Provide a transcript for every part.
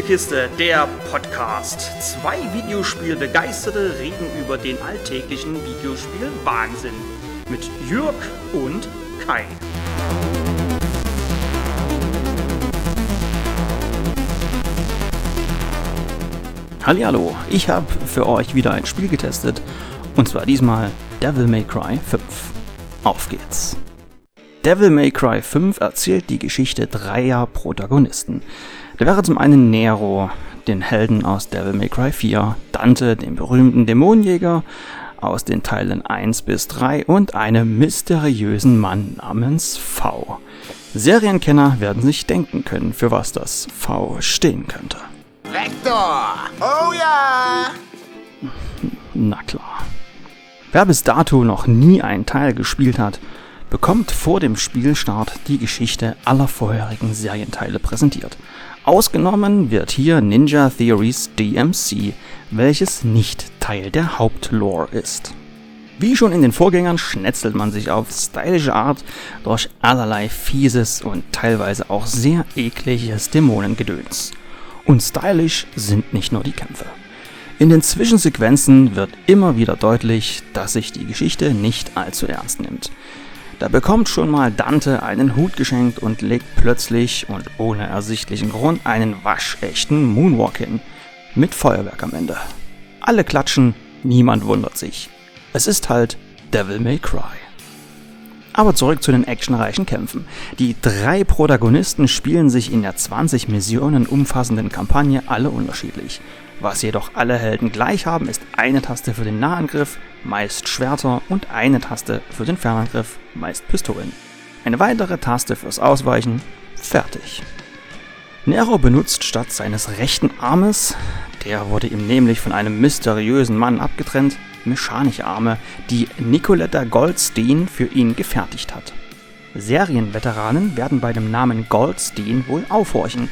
Spielekiste, der Podcast. Zwei Videospielbegeisterte reden über den alltäglichen Videospiel-Wahnsinn. Mit Jürg und Kai. Hallo, ich habe für euch wieder ein Spiel getestet. Und zwar diesmal Devil May Cry 5. Auf geht's. Devil May Cry 5 erzählt die Geschichte dreier Protagonisten. Da wäre zum einen Nero, den Helden aus Devil May Cry 4, Dante, den berühmten Dämonenjäger aus den Teilen 1 bis 3 und einem mysteriösen Mann namens V. Serienkenner werden sich denken können, für was das V stehen könnte. Vector! Oh ja! Na klar. Wer bis dato noch nie einen Teil gespielt hat, bekommt vor dem Spielstart die Geschichte aller vorherigen Serienteile präsentiert. Ausgenommen wird hier Ninja Theories DMC, welches nicht Teil der Hauptlore ist. Wie schon in den Vorgängern schnetzelt man sich auf stylische Art durch allerlei fieses und teilweise auch sehr ekliges Dämonengedöns. Und stylisch sind nicht nur die Kämpfe. In den Zwischensequenzen wird immer wieder deutlich, dass sich die Geschichte nicht allzu ernst nimmt. Da bekommt schon mal Dante einen Hut geschenkt und legt plötzlich und ohne ersichtlichen Grund einen waschechten Moonwalk hin. Mit Feuerwerk am Ende. Alle klatschen, niemand wundert sich. Es ist halt Devil May Cry. Aber zurück zu den actionreichen Kämpfen. Die drei Protagonisten spielen sich in der 20 Missionen umfassenden Kampagne alle unterschiedlich. Was jedoch alle Helden gleich haben, ist eine Taste für den Nahangriff, meist Schwerter und eine Taste für den Fernangriff, meist Pistolen. Eine weitere Taste fürs Ausweichen, fertig. Nero benutzt statt seines rechten Armes, der wurde ihm nämlich von einem mysteriösen Mann abgetrennt, mechanische Arme, die Nicoletta Goldstein für ihn gefertigt hat. Serienveteranen werden bei dem Namen Goldstein wohl aufhorchen,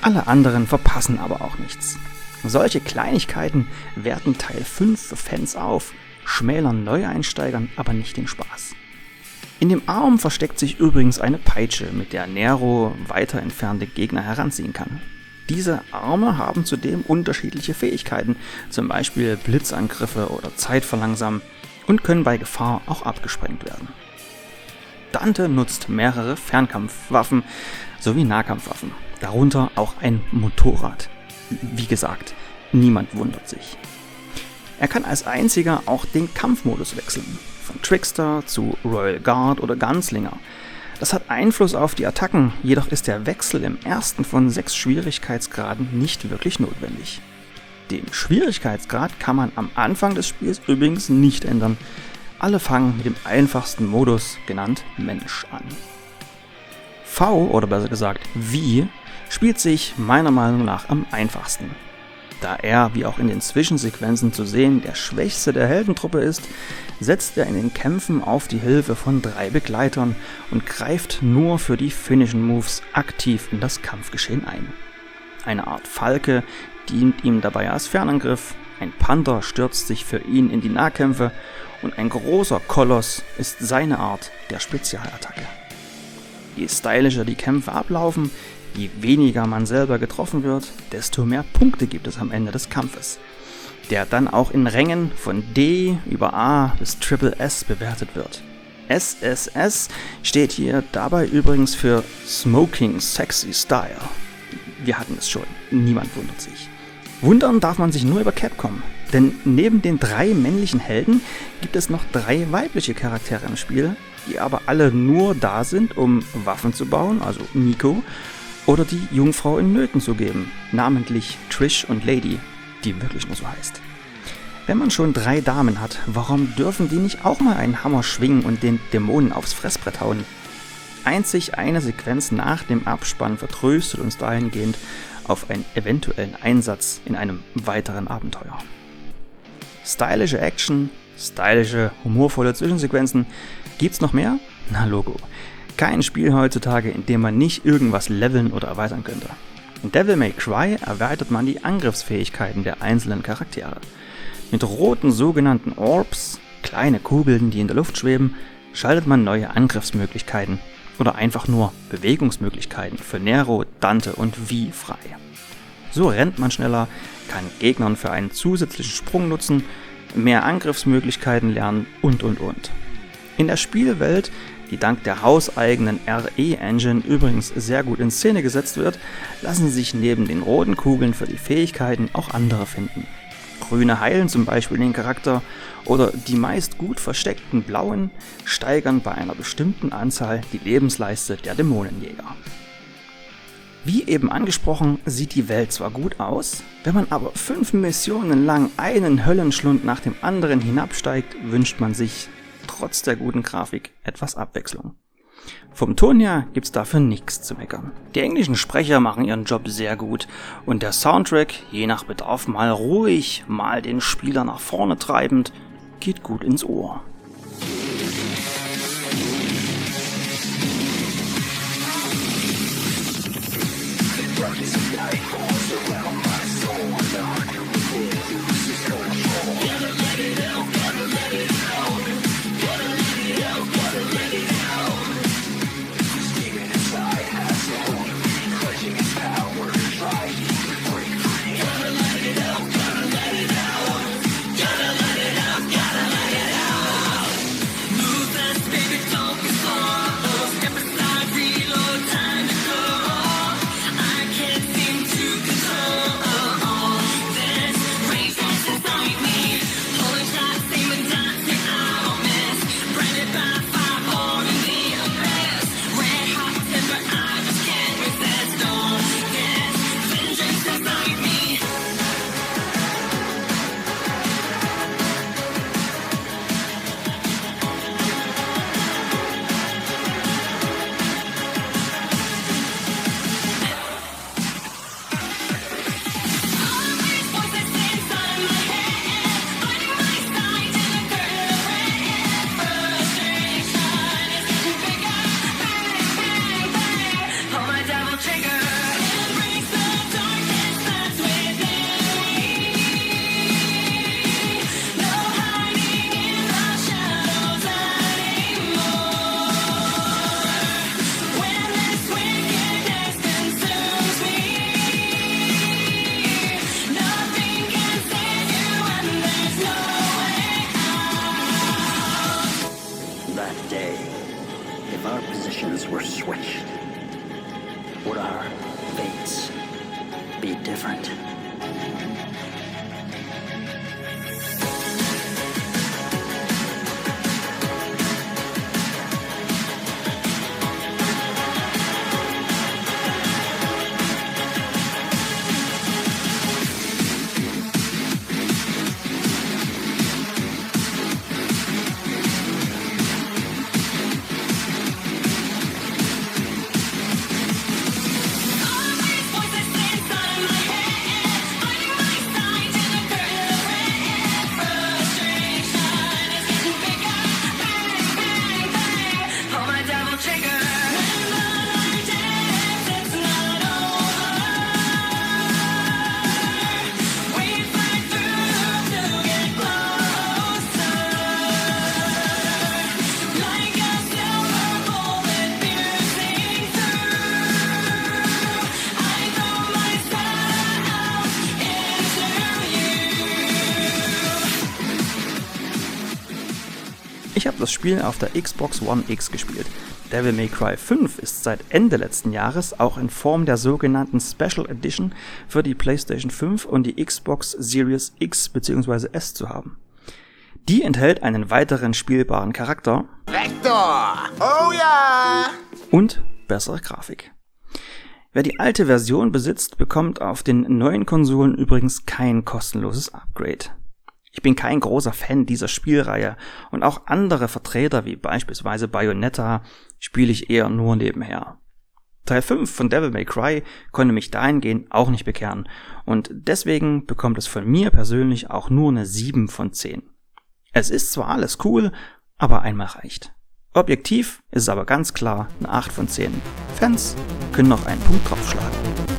alle anderen verpassen aber auch nichts. Solche Kleinigkeiten werten Teil 5 für Fans auf, schmälern Neueinsteigern aber nicht den Spaß. In dem Arm versteckt sich übrigens eine Peitsche, mit der Nero weiter entfernte Gegner heranziehen kann. Diese Arme haben zudem unterschiedliche Fähigkeiten, zum Beispiel Blitzangriffe oder Zeitverlangsamen und können bei Gefahr auch abgesprengt werden. Dante nutzt mehrere Fernkampfwaffen sowie Nahkampfwaffen, darunter auch ein Motorrad. Wie gesagt, niemand wundert sich. Er kann als einziger auch den Kampfmodus wechseln, von Trickster zu Royal Guard oder Gunslinger. Das hat Einfluss auf die Attacken, jedoch ist der Wechsel im ersten von sechs Schwierigkeitsgraden nicht wirklich notwendig. Den Schwierigkeitsgrad kann man am Anfang des Spiels übrigens nicht ändern. Alle fangen mit dem einfachsten Modus, genannt Mensch, an. V, oder besser gesagt V, spielt sich meiner Meinung nach am einfachsten. Da er, wie auch in den Zwischensequenzen zu sehen, der schwächste der Heldentruppe ist, setzt er in den Kämpfen auf die Hilfe von drei Begleitern und greift nur für die finnischen Moves aktiv in das Kampfgeschehen ein. Eine Art Falke dient ihm dabei als Fernangriff, ein Panther stürzt sich für ihn in die Nahkämpfe und ein großer Koloss ist seine Art der Spezialattacke. Je stylischer die Kämpfe ablaufen, Je weniger man selber getroffen wird, desto mehr Punkte gibt es am Ende des Kampfes, der dann auch in Rängen von D über A bis Triple S bewertet wird. SSS steht hier dabei übrigens für Smoking Sexy Style. Wir hatten es schon, niemand wundert sich. Wundern darf man sich nur über Capcom, denn neben den drei männlichen Helden gibt es noch drei weibliche Charaktere im Spiel, die aber alle nur da sind, um Waffen zu bauen, also Nico, oder die Jungfrau in Nöten zu geben, namentlich Trish und Lady, die wirklich nur so heißt. Wenn man schon drei Damen hat, warum dürfen die nicht auch mal einen Hammer schwingen und den Dämonen aufs Fressbrett hauen? Einzig eine Sequenz nach dem Abspann vertröstet uns dahingehend auf einen eventuellen Einsatz in einem weiteren Abenteuer. Stylische Action, stylische, humorvolle Zwischensequenzen. Gibt's noch mehr? Na Logo kein Spiel heutzutage, in dem man nicht irgendwas leveln oder erweitern könnte. In Devil May Cry erweitert man die Angriffsfähigkeiten der einzelnen Charaktere. Mit roten sogenannten Orbs, kleine Kugeln, die in der Luft schweben, schaltet man neue Angriffsmöglichkeiten oder einfach nur Bewegungsmöglichkeiten für Nero, Dante und Vi frei. So rennt man schneller, kann Gegnern für einen zusätzlichen Sprung nutzen, mehr Angriffsmöglichkeiten lernen und und und. In der Spielwelt, die dank der hauseigenen RE-Engine übrigens sehr gut in Szene gesetzt wird, lassen sich neben den roten Kugeln für die Fähigkeiten auch andere finden. Grüne heilen zum Beispiel den Charakter oder die meist gut versteckten blauen steigern bei einer bestimmten Anzahl die Lebensleiste der Dämonenjäger. Wie eben angesprochen, sieht die Welt zwar gut aus, wenn man aber fünf Missionen lang einen Höllenschlund nach dem anderen hinabsteigt, wünscht man sich trotz der guten Grafik etwas Abwechslung. Vom Ton her gibt's dafür nichts zu meckern. Die englischen Sprecher machen ihren Job sehr gut und der Soundtrack, je nach Bedarf mal ruhig, mal den Spieler nach vorne treibend, geht gut ins Ohr. were Ich habe das Spiel auf der Xbox One X gespielt. Devil May Cry 5 ist seit Ende letzten Jahres auch in Form der sogenannten Special Edition für die PlayStation 5 und die Xbox Series X bzw. S zu haben. Die enthält einen weiteren spielbaren Charakter Vector! Oh ja! und bessere Grafik. Wer die alte Version besitzt, bekommt auf den neuen Konsolen übrigens kein kostenloses Upgrade. Ich bin kein großer Fan dieser Spielreihe und auch andere Vertreter wie beispielsweise Bayonetta spiele ich eher nur nebenher. Teil 5 von Devil May Cry konnte mich dahingehend auch nicht bekehren und deswegen bekommt es von mir persönlich auch nur eine 7 von 10. Es ist zwar alles cool, aber einmal reicht. Objektiv ist es aber ganz klar eine 8 von 10. Fans können noch einen Punkt draufschlagen.